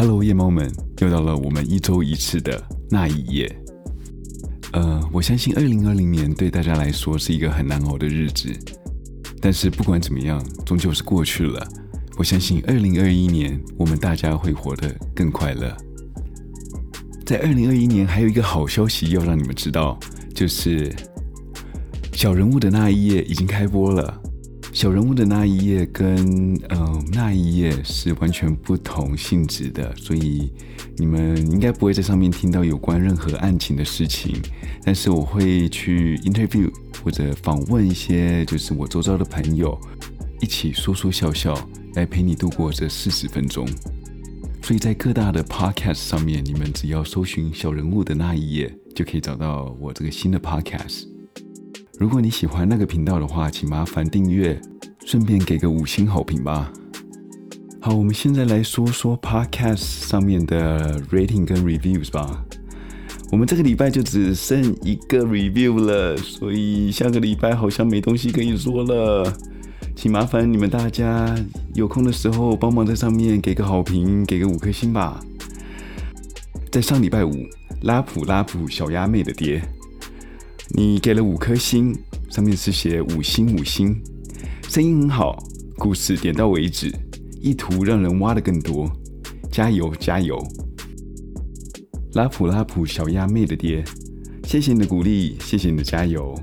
Hello，夜猫们，又到了我们一周一次的那一夜。呃，我相信二零二零年对大家来说是一个很难熬的日子，但是不管怎么样，终究是过去了。我相信二零二一年我们大家会活得更快乐。在二零二一年还有一个好消息要让你们知道，就是小人物的那一夜已经开播了。小人物的那一页跟嗯那一页是完全不同性质的，所以你们应该不会在上面听到有关任何案情的事情。但是我会去 interview 或者访问一些就是我周遭的朋友，一起说说笑笑，来陪你度过这四十分钟。所以在各大的 podcast 上面，你们只要搜寻小人物的那一页，就可以找到我这个新的 podcast。如果你喜欢那个频道的话，请麻烦订阅，顺便给个五星好评吧。好，我们现在来说说 Podcast 上面的 rating 跟 reviews 吧。我们这个礼拜就只剩一个 review 了，所以下个礼拜好像没东西可以说了。请麻烦你们大家有空的时候帮忙在上面给个好评，给个五颗星吧。在上礼拜五，拉普拉普小鸭妹的爹。你给了五颗星，上面是写五星五星，声音很好，故事点到为止，意图让人挖得更多，加油加油！拉普拉普小鸭妹的爹，谢谢你的鼓励，谢谢你的加油。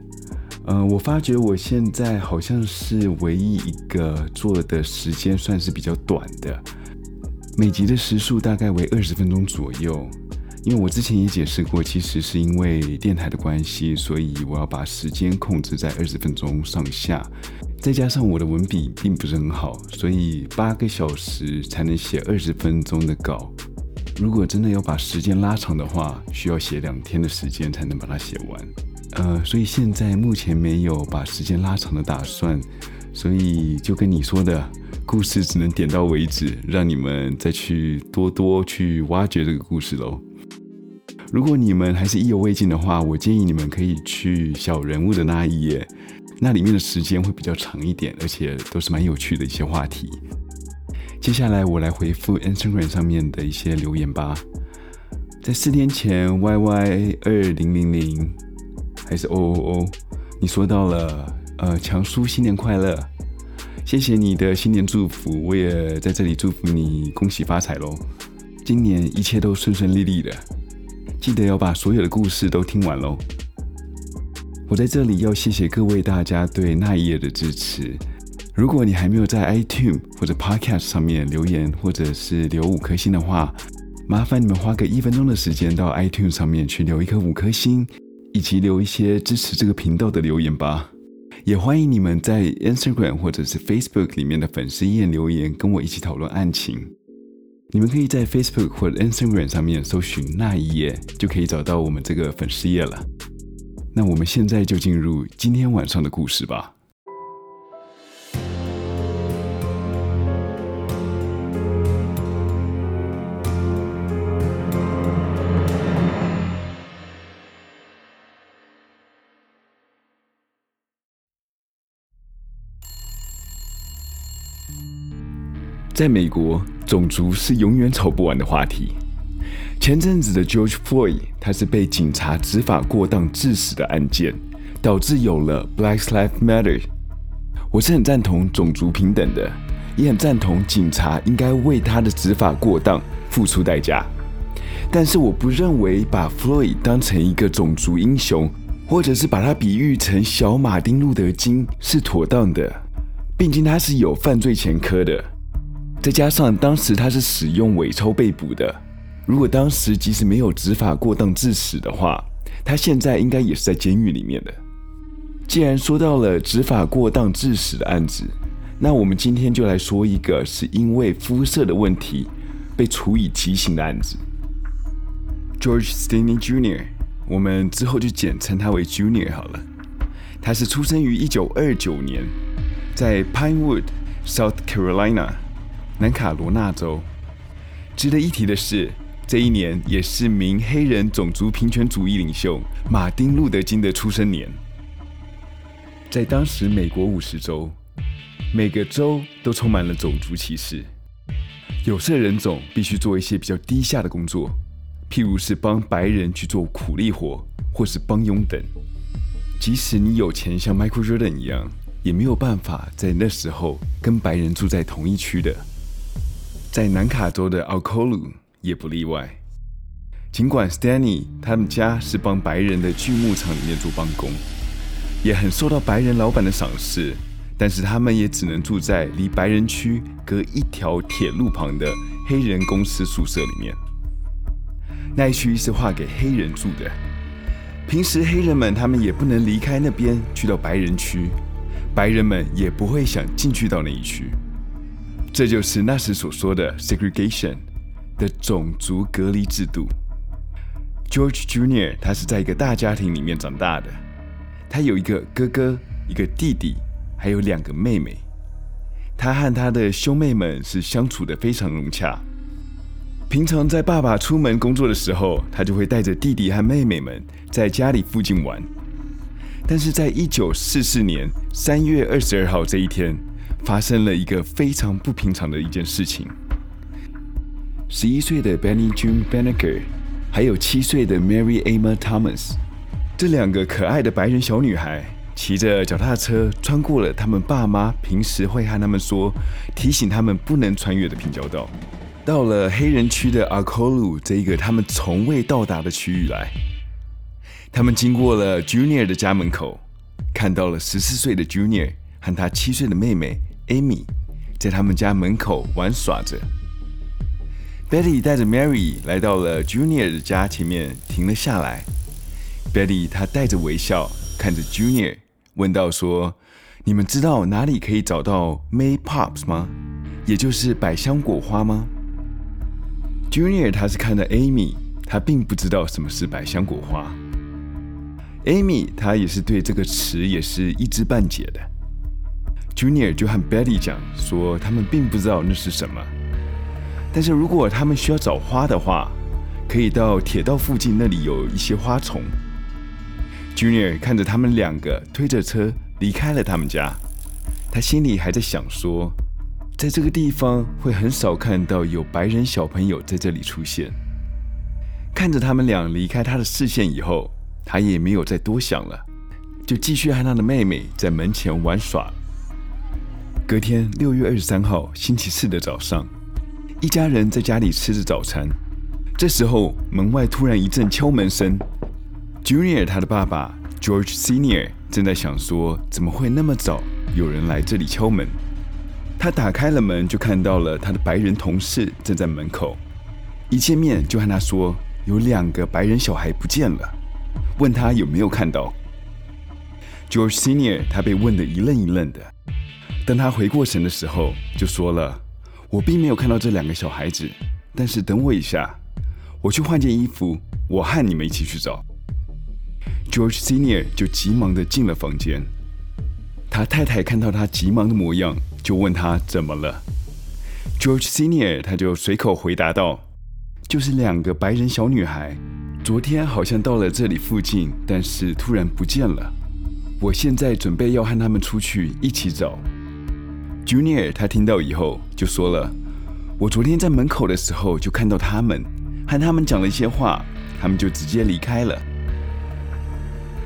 嗯、我发觉我现在好像是唯一一个做的时间算是比较短的，每集的时数大概为二十分钟左右。因为我之前也解释过，其实是因为电台的关系，所以我要把时间控制在二十分钟上下。再加上我的文笔并不是很好，所以八个小时才能写二十分钟的稿。如果真的要把时间拉长的话，需要写两天的时间才能把它写完。呃，所以现在目前没有把时间拉长的打算，所以就跟你说的故事只能点到为止，让你们再去多多去挖掘这个故事喽。如果你们还是意犹未尽的话，我建议你们可以去小人物的那一页，那里面的时间会比较长一点，而且都是蛮有趣的一些话题。接下来我来回复 Instagram 上面的一些留言吧。在四天前，YY 二零零零还是 OOO，你说到了，呃，强叔新年快乐，谢谢你的新年祝福，我也在这里祝福你恭喜发财喽，今年一切都顺顺利利的。记得要把所有的故事都听完喽！我在这里要谢谢各位大家对那一夜的支持。如果你还没有在 iTunes 或者 Podcast 上面留言，或者是留五颗星的话，麻烦你们花个一分钟的时间到 iTunes 上面去留一颗五颗星，以及留一些支持这个频道的留言吧。也欢迎你们在 Instagram 或者是 Facebook 里面的粉丝页留言，跟我一起讨论案情。你们可以在 Facebook 或者 Instagram 上面搜寻“那一页”，就可以找到我们这个粉丝页了。那我们现在就进入今天晚上的故事吧。在美国，种族是永远吵不完的话题。前阵子的 George Floyd，他是被警察执法过当致死的案件，导致有了 Black Lives Matter。我是很赞同种族平等的，也很赞同警察应该为他的执法过当付出代价。但是我不认为把 Floyd 当成一个种族英雄，或者是把他比喻成小马丁路德金是妥当的，毕竟他是有犯罪前科的。再加上当时他是使用伪钞被捕的，如果当时即使没有执法过当致死的话，他现在应该也是在监狱里面的。既然说到了执法过当致死的案子，那我们今天就来说一个是因为肤色的问题被处以极刑的案子。George Stinney Jr.，我们之后就简称他为 Junior 好了。他是出生于一九二九年，在 Pinewood, South Carolina。南卡罗纳州。值得一提的是，这一年也是名黑人种族平权主义领袖马丁·路德·金的出生年。在当时美国五十州，每个州都充满了种族歧视。有色人种必须做一些比较低下的工作，譬如是帮白人去做苦力活，或是帮佣等。即使你有钱像 Michael Jordan 一样，也没有办法在那时候跟白人住在同一区的。在南卡州的 Alcolu 也不例外。尽管 Stanley 他们家是帮白人的锯木厂里面做帮工，也很受到白人老板的赏识。但是他们也只能住在离白人区隔一条铁路旁的黑人公司宿舍里面。那一区是划给黑人住的，平时黑人们他们也不能离开那边去到白人区，白人们也不会想进去到那一区。这就是那时所说的 segregation 的种族隔离制度。George Jr. 他是在一个大家庭里面长大的，他有一个哥哥，一个弟弟。还有两个妹妹，他和他的兄妹们是相处的非常融洽。平常在爸爸出门工作的时候，他就会带着弟弟和妹妹们在家里附近玩。但是在一九四四年三月二十二号这一天，发生了一个非常不平常的一件事情。十一岁的 Benny June Banneker，还有七岁的 Mary Emma Thomas，这两个可爱的白人小女孩。骑着脚踏车穿过了他们爸妈平时会和他们说、提醒他们不能穿越的平交道，到了黑人区的 Alcolu 这一个他们从未到达的区域来。他们经过了 Junior 的家门口，看到了十四岁的 Junior 和他七岁的妹妹 Amy 在他们家门口玩耍着。Betty 带着 Mary 来到了 Junior 的家前面停了下来。Betty 她带着微笑看着 Junior。问道：“说，你们知道哪里可以找到 May Pops 吗？也就是百香果花吗？”Junior 他是看到 Amy，他并不知道什么是百香果花。Amy 他也是对这个词也是一知半解的。Junior 就和 Betty 讲说，他们并不知道那是什么，但是如果他们需要找花的话，可以到铁道附近，那里有一些花丛。Junior 看着他们两个推着车离开了他们家，他心里还在想说，在这个地方会很少看到有白人小朋友在这里出现。看着他们俩离开他的视线以后，他也没有再多想了，就继续和他的妹妹在门前玩耍。隔天六月二十三号星期四的早上，一家人在家里吃着早餐，这时候门外突然一阵敲门声。Junior 他的爸爸 George Senior 正在想说，怎么会那么早有人来这里敲门？他打开了门，就看到了他的白人同事正在门口。一见面就和他说，有两个白人小孩不见了，问他有没有看到。George Senior 他被问得一愣一愣的。当他回过神的时候，就说了：“我并没有看到这两个小孩子，但是等我一下，我去换件衣服，我和你们一起去找。” George Senior 就急忙的进了房间，他太太看到他急忙的模样，就问他怎么了。George Senior 他就随口回答道：“就是两个白人小女孩，昨天好像到了这里附近，但是突然不见了。我现在准备要和他们出去一起找。”Junior 他听到以后就说了：“我昨天在门口的时候就看到他们，和他们讲了一些话，他们就直接离开了。”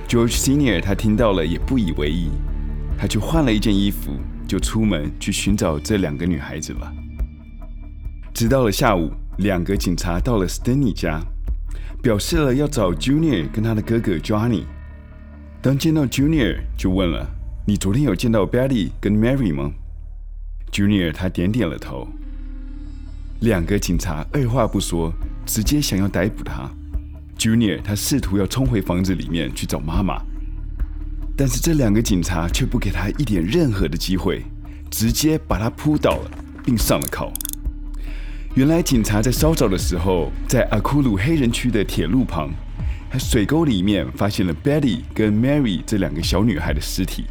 George Senior 他听到了也不以为意，他就换了一件衣服，就出门去寻找这两个女孩子了。直到了下午，两个警察到了 Stanley 家，表示了要找 Junior 跟他的哥哥 Johnny。当见到 Junior，就问了：“你昨天有见到 Betty 跟 Mary 吗？”Junior 他点点了头。两个警察二话不说，直接想要逮捕他。Junior 他试图要冲回房子里面去找妈妈，但是这两个警察却不给他一点任何的机会，直接把他扑倒了，并上了铐。原来警察在稍早的时候，在阿库鲁黑人区的铁路旁，还水沟里面发现了 Betty 跟 Mary 这两个小女孩的尸体。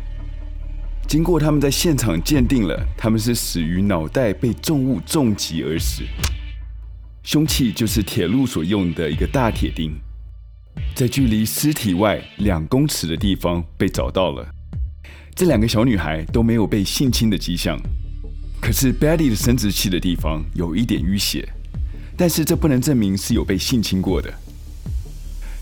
经过他们在现场鉴定了，他们是死于脑袋被重物重击而死。凶器就是铁路所用的一个大铁钉，在距离尸体外两公尺的地方被找到了。这两个小女孩都没有被性侵的迹象，可是 Betty 的生殖器的地方有一点淤血，但是这不能证明是有被性侵过的。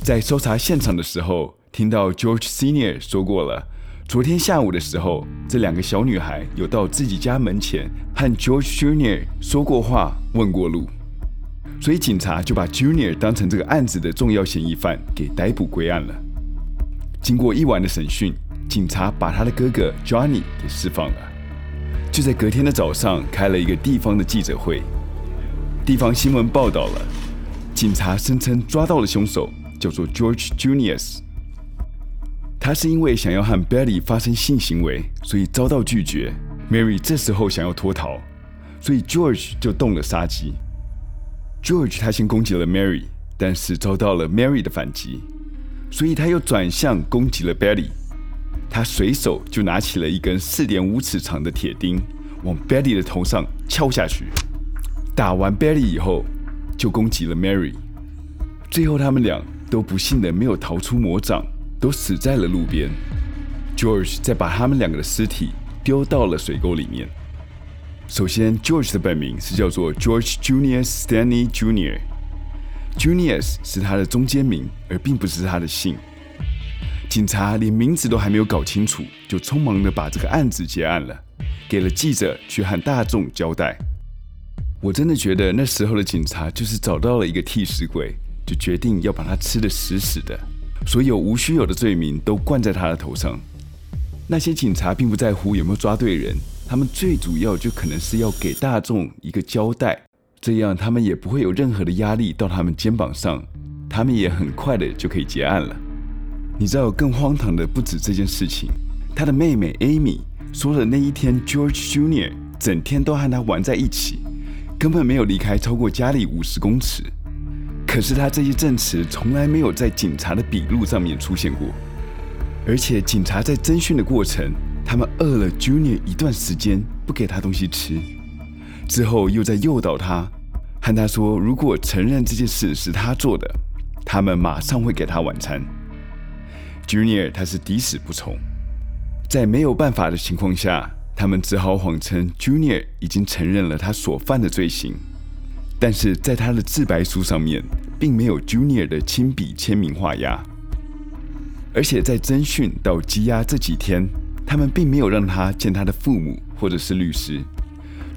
在搜查现场的时候，听到 George Senior 说过了，昨天下午的时候，这两个小女孩有到自己家门前和 George Junior 说过话、问过路，所以警察就把 Junior 当成这个案子的重要嫌疑犯给逮捕归案了。经过一晚的审讯，警察把他的哥哥 Johnny 给释放了。就在隔天的早上，开了一个地方的记者会。地方新闻报道了，警察声称抓到了凶手，叫做 George Junius。他是因为想要和 Betty 发生性行为，所以遭到拒绝。Mary 这时候想要脱逃，所以 George 就动了杀机。George 他先攻击了 Mary，但是遭到了 Mary 的反击，所以他又转向攻击了 Betty。他随手就拿起了一根四点五尺长的铁钉，往 Betty 的头上敲下去。打完 Betty 以后，就攻击了 Mary。最后他们俩都不幸的没有逃出魔掌，都死在了路边。George 再把他们两个的尸体丢到了水沟里面。首先，George 的本名是叫做 George Junius Stanley Junior，junius 是他的中间名，而并不是他的姓。警察连名字都还没有搞清楚，就匆忙的把这个案子结案了，给了记者去和大众交代。我真的觉得那时候的警察就是找到了一个替死鬼，就决定要把他吃的死死的，所有无需有的罪名都灌在他的头上。那些警察并不在乎有没有抓对人，他们最主要就可能是要给大众一个交代，这样他们也不会有任何的压力到他们肩膀上，他们也很快的就可以结案了。你知道更荒唐的不止这件事情，他的妹妹 Amy 说的那一天 George Junior 整天都和他玩在一起，根本没有离开超过家里五十公尺。可是他这些证词从来没有在警察的笔录上面出现过，而且警察在侦讯的过程，他们饿了 Junior 一段时间，不给他东西吃，之后又在诱导他，和他说如果承认这件事是他做的，他们马上会给他晚餐。Junior 他是抵死不从，在没有办法的情况下，他们只好谎称 Junior 已经承认了他所犯的罪行，但是在他的自白书上面，并没有 Junior 的亲笔签名画押，而且在侦讯到羁押这几天，他们并没有让他见他的父母或者是律师，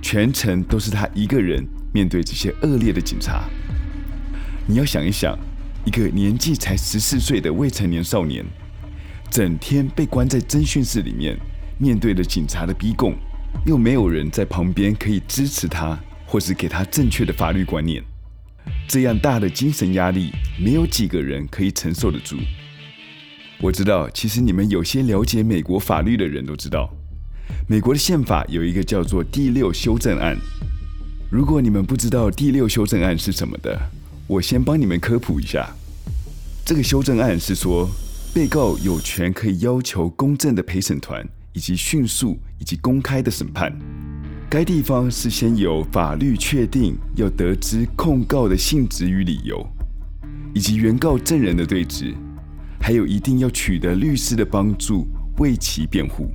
全程都是他一个人面对这些恶劣的警察。你要想一想。一个年纪才十四岁的未成年少年，整天被关在侦讯室里面，面对着警察的逼供，又没有人在旁边可以支持他，或是给他正确的法律观念。这样大的精神压力，没有几个人可以承受得住。我知道，其实你们有些了解美国法律的人都知道，美国的宪法有一个叫做第六修正案。如果你们不知道第六修正案是什么的，我先帮你们科普一下，这个修正案是说，被告有权可以要求公正的陪审团，以及迅速以及公开的审判。该地方是先由法律确定要得知控告的性质与理由，以及原告证人的对质，还有一定要取得律师的帮助为其辩护。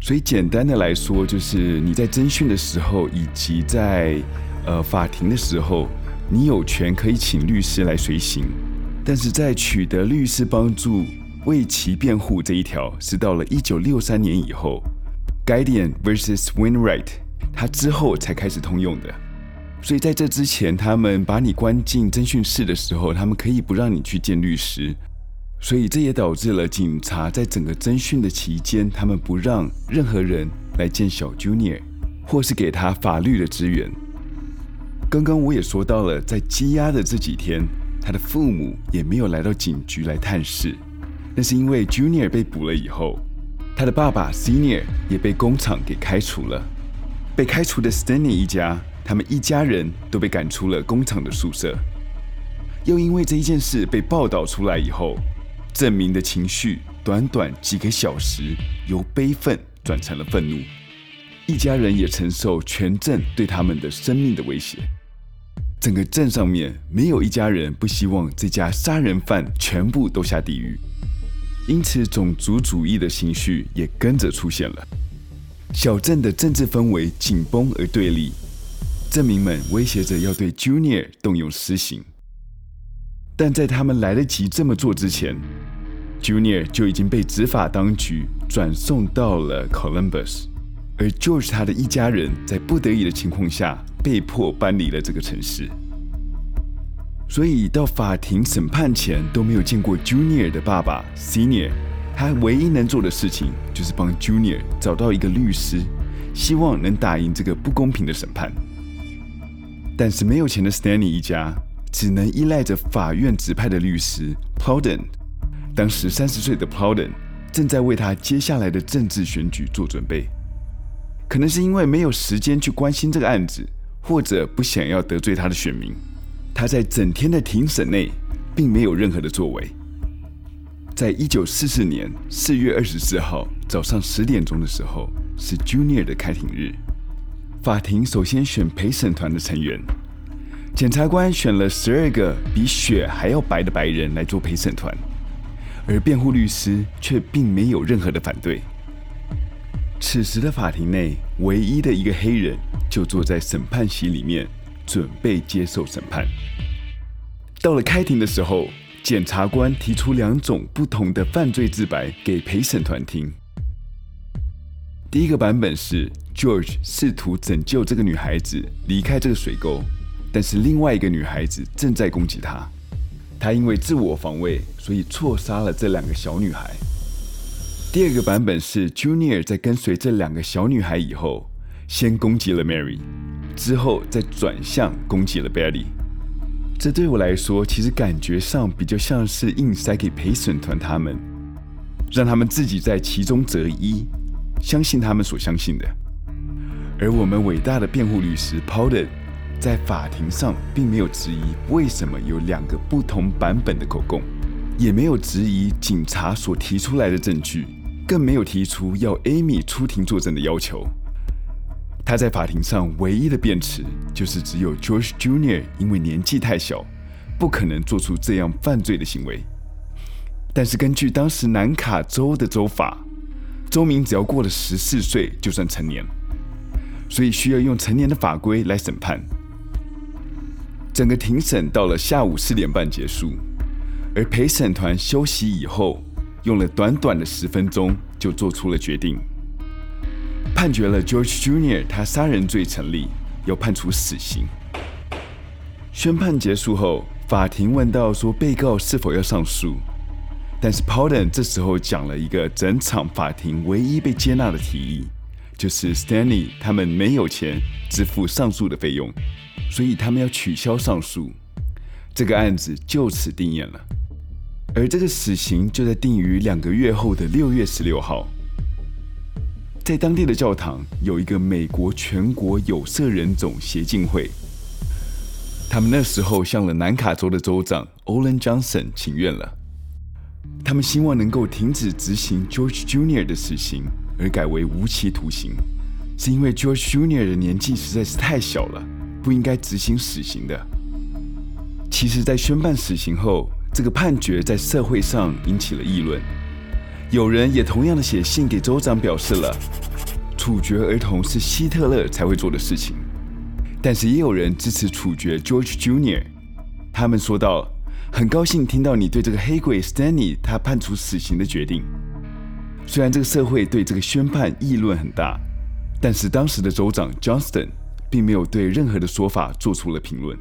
所以简单的来说，就是你在侦讯的时候，以及在呃法庭的时候。你有权可以请律师来随行，但是在取得律师帮助为其辩护这一条，是到了一九六三年以后，Guardian vs. Wainwright，他之后才开始通用的。所以在这之前，他们把你关进侦讯室的时候，他们可以不让你去见律师，所以这也导致了警察在整个侦讯的期间，他们不让任何人来见小 Junior，或是给他法律的支援。刚刚我也说到了，在羁押的这几天，他的父母也没有来到警局来探视。那是因为 Junior 被捕了以后，他的爸爸 Senior 也被工厂给开除了。被开除的 Stanley 一家，他们一家人都被赶出了工厂的宿舍。又因为这一件事被报道出来以后，镇民的情绪短短几个小时，由悲愤转成了愤怒。一家人也承受全镇对他们的生命的威胁。整个镇上面没有一家人不希望这家杀人犯全部都下地狱，因此种族主义的情绪也跟着出现了。小镇的政治氛围紧绷而对立，镇民们威胁着要对 Junior 动用私刑。但在他们来得及这么做之前，Junior 就已经被执法当局转送到了 Columbus，而 George 他的一家人在不得已的情况下被迫搬离了这个城市。所以到法庭审判前都没有见过 Junior 的爸爸 Senior，他唯一能做的事情就是帮 Junior 找到一个律师，希望能打赢这个不公平的审判。但是没有钱的 Stanley 一家只能依赖着法院指派的律师 Plowden。当时三十岁的 Plowden 正在为他接下来的政治选举做准备，可能是因为没有时间去关心这个案子，或者不想要得罪他的选民。他在整天的庭审内，并没有任何的作为。在一九四四年四月二十四号早上十点钟的时候，是 Junior 的开庭日。法庭首先选陪审团的成员，检察官选了十二个比雪还要白的白人来做陪审团，而辩护律师却并没有任何的反对。此时的法庭内，唯一的一个黑人就坐在审判席里面。准备接受审判。到了开庭的时候，检察官提出两种不同的犯罪自白给陪审团听。第一个版本是 George 试图拯救这个女孩子离开这个水沟，但是另外一个女孩子正在攻击他，他因为自我防卫，所以错杀了这两个小女孩。第二个版本是 Junior 在跟随这两个小女孩以后，先攻击了 Mary。之后再转向攻击了 Betty，这对我来说其实感觉上比较像是硬塞给陪审团他们，让他们自己在其中择一，相信他们所相信的。而我们伟大的辩护律师 Plowden 在法庭上并没有质疑为什么有两个不同版本的口供，也没有质疑警察所提出来的证据，更没有提出要 Amy 出庭作证的要求。他在法庭上唯一的辩词就是，只有 George Jr. 因为年纪太小，不可能做出这样犯罪的行为。但是根据当时南卡州的州法，州民只要过了十四岁就算成年，所以需要用成年的法规来审判。整个庭审到了下午四点半结束，而陪审团休息以后，用了短短的十分钟就做出了决定。判决了 George Jr. 他杀人罪成立，要判处死刑。宣判结束后，法庭问到说被告是否要上诉，但是 Plowden 这时候讲了一个整场法庭唯一被接纳的提议，就是 Stanley 他们没有钱支付上诉的费用，所以他们要取消上诉，这个案子就此定谳了。而这个死刑就在定于两个月后的六月十六号。在当地的教堂有一个美国全国有色人种协进会，他们那时候向了南卡州的州长 Olin Johnson 请愿了，他们希望能够停止执行 George Jr. 的死刑，而改为无期徒刑，是因为 George Jr. 的年纪实在是太小了，不应该执行死刑的。其实，在宣判死刑后，这个判决在社会上引起了议论。有人也同样的写信给州长，表示了处决儿童是希特勒才会做的事情。但是也有人支持处决 George Jr.，他们说道：“很高兴听到你对这个黑鬼 Stanley 他判处死刑的决定。虽然这个社会对这个宣判议论很大，但是当时的州长 Johnston 并没有对任何的说法做出了评论。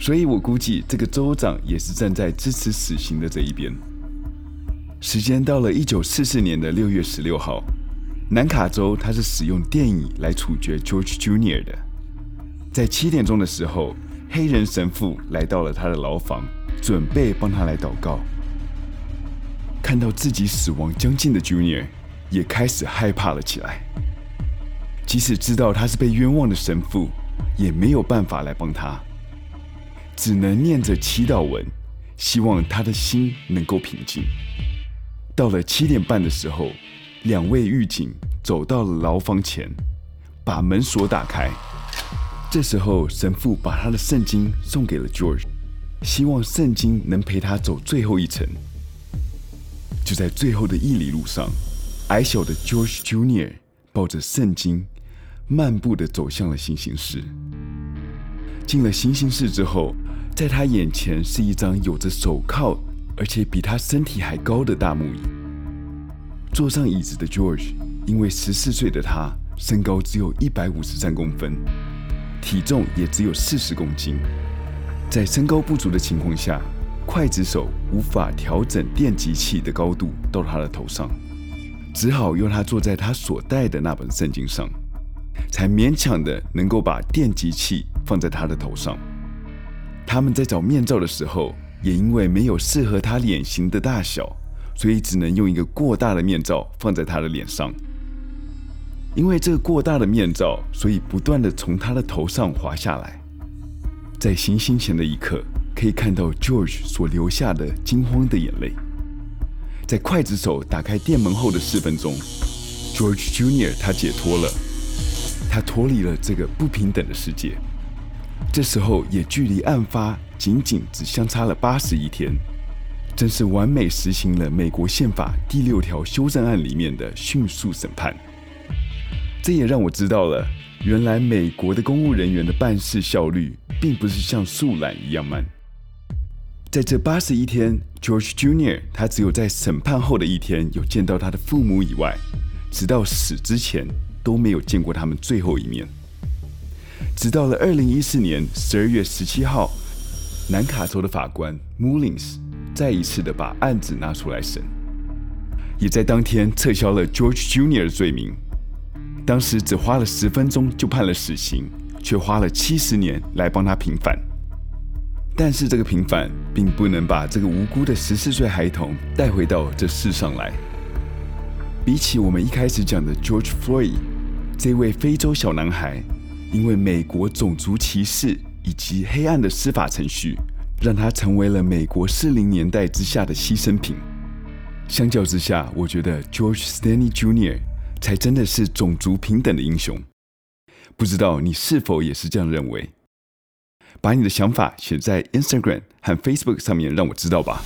所以我估计这个州长也是站在支持死刑的这一边。”时间到了一九四四年的六月十六号，南卡州他是使用电椅来处决 George Junior 的。在七点钟的时候，黑人神父来到了他的牢房，准备帮他来祷告。看到自己死亡将近的 Junior 也开始害怕了起来。即使知道他是被冤枉的神父，也没有办法来帮他，只能念着祈祷文，希望他的心能够平静。到了七点半的时候，两位狱警走到了牢房前，把门锁打开。这时候，神父把他的圣经送给了 George，希望圣经能陪他走最后一程。就在最后的一里路上，矮小的 George Junior 抱着圣经，漫步的走向了行刑室。进了行刑室之后，在他眼前是一张有着手铐，而且比他身体还高的大木椅。坐上椅子的 George，因为十四岁的他身高只有一百五十三公分，体重也只有四十公斤。在身高不足的情况下，刽子手无法调整电击器的高度到他的头上，只好用他坐在他所带的那本圣经上，才勉强的能够把电击器放在他的头上。他们在找面罩的时候，也因为没有适合他脸型的大小，所以只能用一个过大的面罩放在他的脸上。因为这个过大的面罩，所以不断的从他的头上滑下来。在行刑前的一刻，可以看到 George 所流下的惊慌的眼泪。在刽子手打开店门后的四分钟，George Junior 他解脱了，他脱离了这个不平等的世界。这时候也距离案发仅仅只相差了八十一天，真是完美实行了美国宪法第六条修正案里面的迅速审判。这也让我知道了，原来美国的公务人员的办事效率。并不是像树懒一样慢。在这八十一天，George Jr. 他只有在审判后的一天有见到他的父母以外，直到死之前都没有见过他们最后一面。直到了二零一四年十二月十七号，南卡州的法官 Mullins 再一次的把案子拿出来审，也在当天撤销了 George Jr. 的罪名。当时只花了十分钟就判了死刑。却花了七十年来帮他平反，但是这个平反并不能把这个无辜的十四岁孩童带回到这世上来。比起我们一开始讲的 George Floyd 这位非洲小男孩，因为美国种族歧视以及黑暗的司法程序，让他成为了美国四零年代之下的牺牲品。相较之下，我觉得 George Stanley Jr. 才真的是种族平等的英雄。不知道你是否也是这样认为？把你的想法写在 Instagram 和 Facebook 上面，让我知道吧。